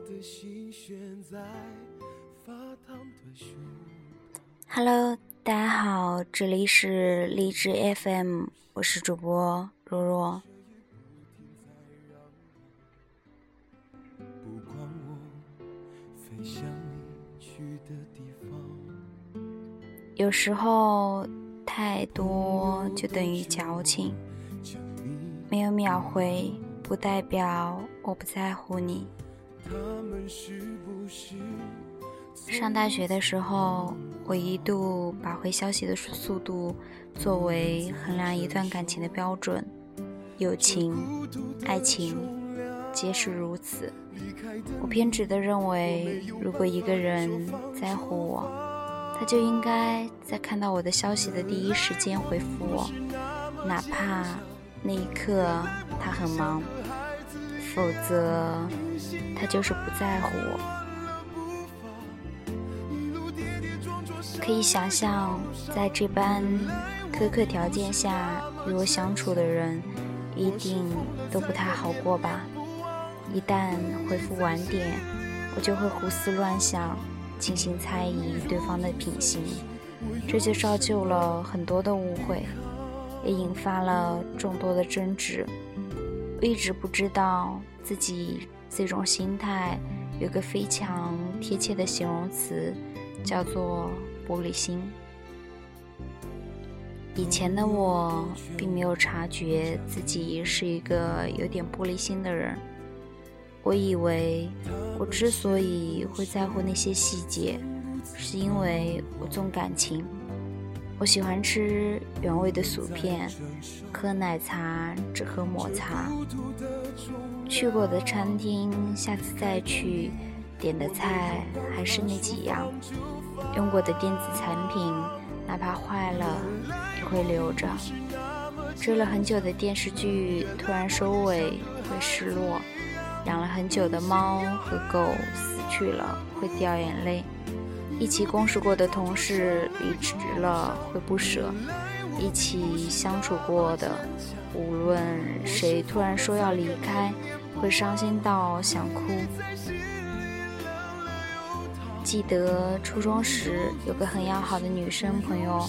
的心悬在发烫的胸。Hello，大家好，这里是励志 FM，我是主播若若。有时候太多就等于矫情，没有秒回不代表我不在乎你。他们是不是上大学的时候，我一度把回消息的速度作为衡量一段感情的标准，友情、爱情皆是如此。我偏执地认为，如果一个人在乎我，他就应该在看到我的消息的第一时间回复我，哪怕那一刻他很忙，否则他就是不在乎我。可以想象，在这般苛刻条件下与我相处的人，一定都不太好过吧？一旦回复晚点，我就会胡思乱想，进行猜疑对方的品行，这就造就了很多的误会，也引发了众多的争执。我一直不知道自己这种心态有个非常贴切的形容词，叫做。玻璃心。以前的我并没有察觉自己是一个有点玻璃心的人。我以为我之所以会在乎那些细节，是因为我重感情。我喜欢吃原味的薯片，喝奶茶只喝抹茶。去过的餐厅，下次再去，点的菜还是那几样。用过的电子产品，哪怕坏了也会留着。追了很久的电视剧突然收尾会失落，养了很久的猫和狗死去了会掉眼泪。一起共事过的同事离职了会不舍，一起相处过的，无论谁突然说要离开，会伤心到想哭。记得初中时有个很要好的女生朋友，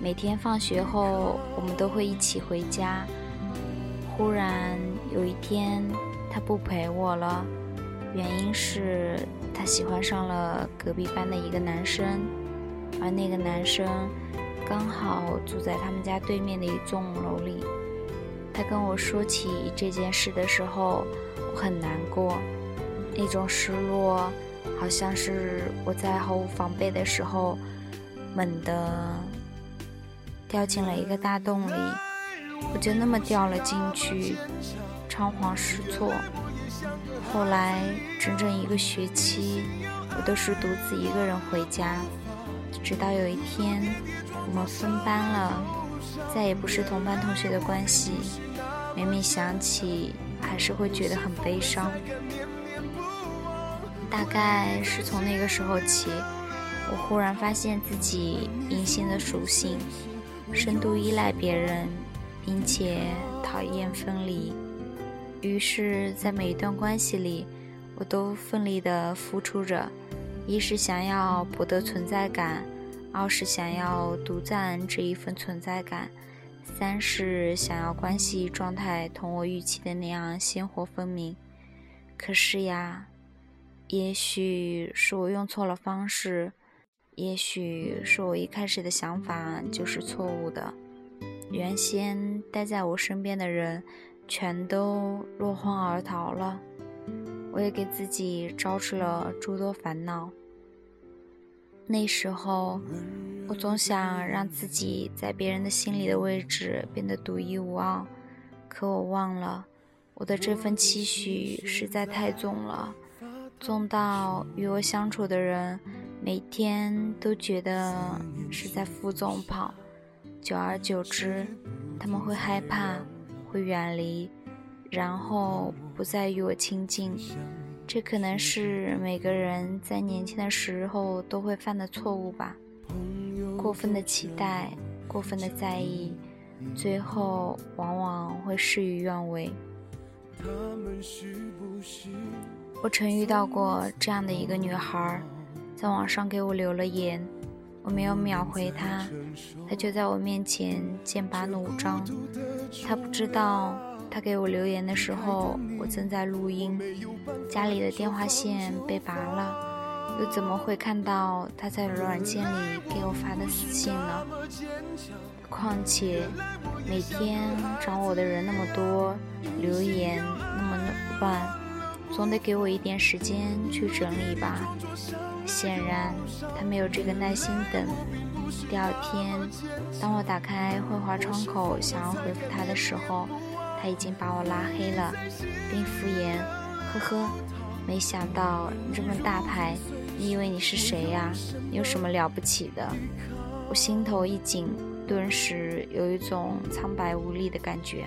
每天放学后我们都会一起回家。忽然有一天，她不陪我了，原因是她喜欢上了隔壁班的一个男生，而那个男生刚好住在他们家对面的一栋楼里。她跟我说起这件事的时候，我很难过，那种失落。好像是我在毫无防备的时候，猛地掉进了一个大洞里，我就那么掉了进去，仓皇失措。后来整整一个学期，我都是独自一个人回家，直到有一天我们分班了，再也不是同班同学的关系，每每想起，还是会觉得很悲伤。大概是从那个时候起，我忽然发现自己隐性的属性，深度依赖别人，并且讨厌分离。于是，在每一段关系里，我都奋力地付出着：一是想要博得存在感，二是想要独占这一份存在感，三是想要关系状态同我预期的那样鲜活分明。可是呀。也许是我用错了方式，也许是我一开始的想法就是错误的。原先待在我身边的人，全都落荒而逃了。我也给自己招致了诸多烦恼。那时候，我总想让自己在别人的心里的位置变得独一无二，可我忘了，我的这份期许实在太重了。重到与我相处的人，每天都觉得是在负重跑，久而久之，他们会害怕，会远离，然后不再与我亲近。这可能是每个人在年轻的时候都会犯的错误吧。过分的期待，过分的在意，最后往往会事与愿违。我曾遇到过这样的一个女孩，在网上给我留了言，我没有秒回他，他就在我面前剑拔弩张。他不知道，他给我留言的时候，我正在录音，家里的电话线被拔了，又怎么会看到他在软件里给我发的私信呢？况且每天找我的人那么多，留言那么乱，总得给我一点时间去整理吧。显然他没有这个耐心等。第二天，当我打开绘画窗口想要回复他的时候，他已经把我拉黑了，并敷衍：“呵呵，没想到你这么大牌，你以为你是谁呀？有什么了不起的？”我心头一紧。顿时有一种苍白无力的感觉。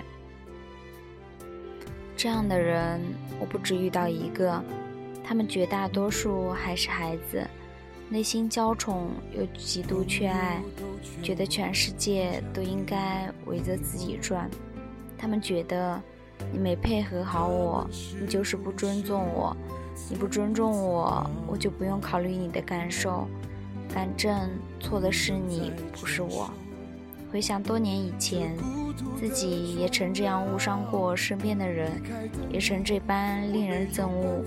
这样的人我不止遇到一个，他们绝大多数还是孩子，内心娇宠又极度缺爱，觉得全世界都应该围着自己转。他们觉得你没配合好我，你就是不尊重我，你不尊重我，我就不用考虑你的感受，反正错的是你，不是我。回想多年以前，自己也曾这样误伤过身边的人，也曾这般令人憎恶。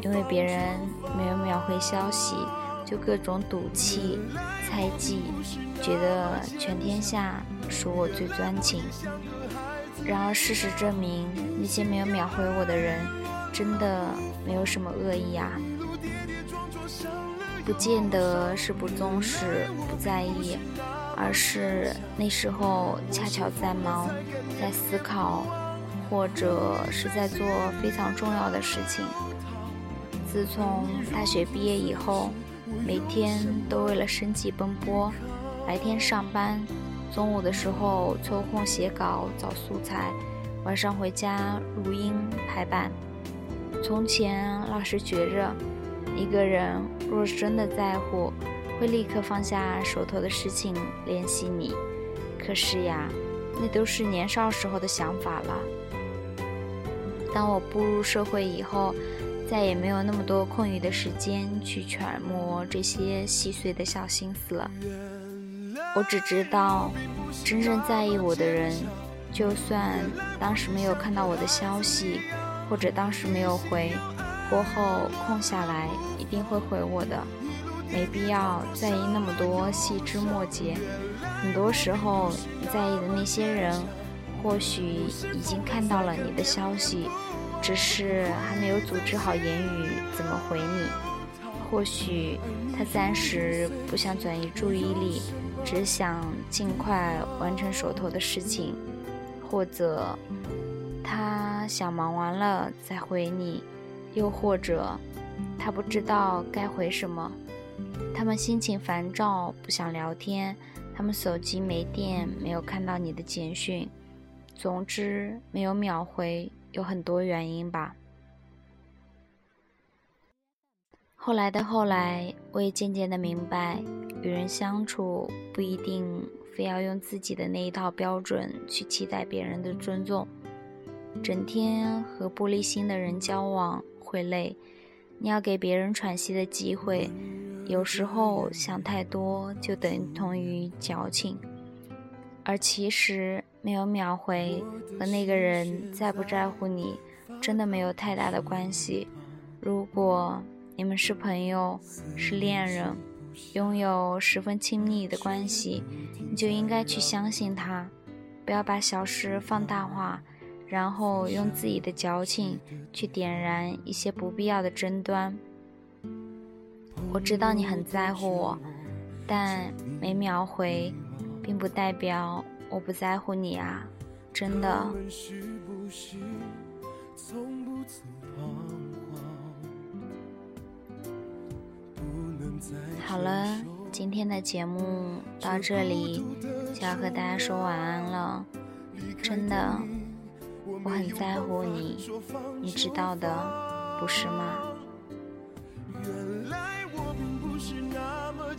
因为别人没有秒回消息，就各种赌气、猜忌，觉得全天下属我最专情。然而事实证明，那些没有秒回我的人，真的没有什么恶意啊，不见得是不重视、不在意。而是那时候恰巧在忙，在思考，或者是在做非常重要的事情。自从大学毕业以后，每天都为了生计奔波，白天上班，中午的时候抽空写稿找素材，晚上回家录音排版。从前老是觉着，一个人若是真的在乎。会立刻放下手头的事情联系你，可是呀，那都是年少时候的想法了。当我步入社会以后，再也没有那么多空余的时间去揣摩这些细碎的小心思了。我只知道，真正在意我的人，就算当时没有看到我的消息，或者当时没有回，过后空下来一定会回我的。没必要在意那么多细枝末节，很多时候你在意的那些人，或许已经看到了你的消息，只是还没有组织好言语怎么回你。或许他暂时不想转移注意力，只想尽快完成手头的事情，或者他想忙完了再回你，又或者他不知道该回什么。他们心情烦躁，不想聊天。他们手机没电，没有看到你的简讯。总之，没有秒回，有很多原因吧。后来的后来，我也渐渐的明白，与人相处不一定非要用自己的那一套标准去期待别人的尊重。整天和玻璃心的人交往会累，你要给别人喘息的机会。有时候想太多就等同于矫情，而其实没有秒回和那个人在不在乎你真的没有太大的关系。如果你们是朋友、是恋人，拥有十分亲密的关系，你就应该去相信他，不要把小事放大化，然后用自己的矫情去点燃一些不必要的争端。我知道你很在乎我，但没秒回，并不代表我不在乎你啊！真的。好了，今天的节目到这里就要和大家说晚安了。真的，我很在乎你，你知道的，不是吗？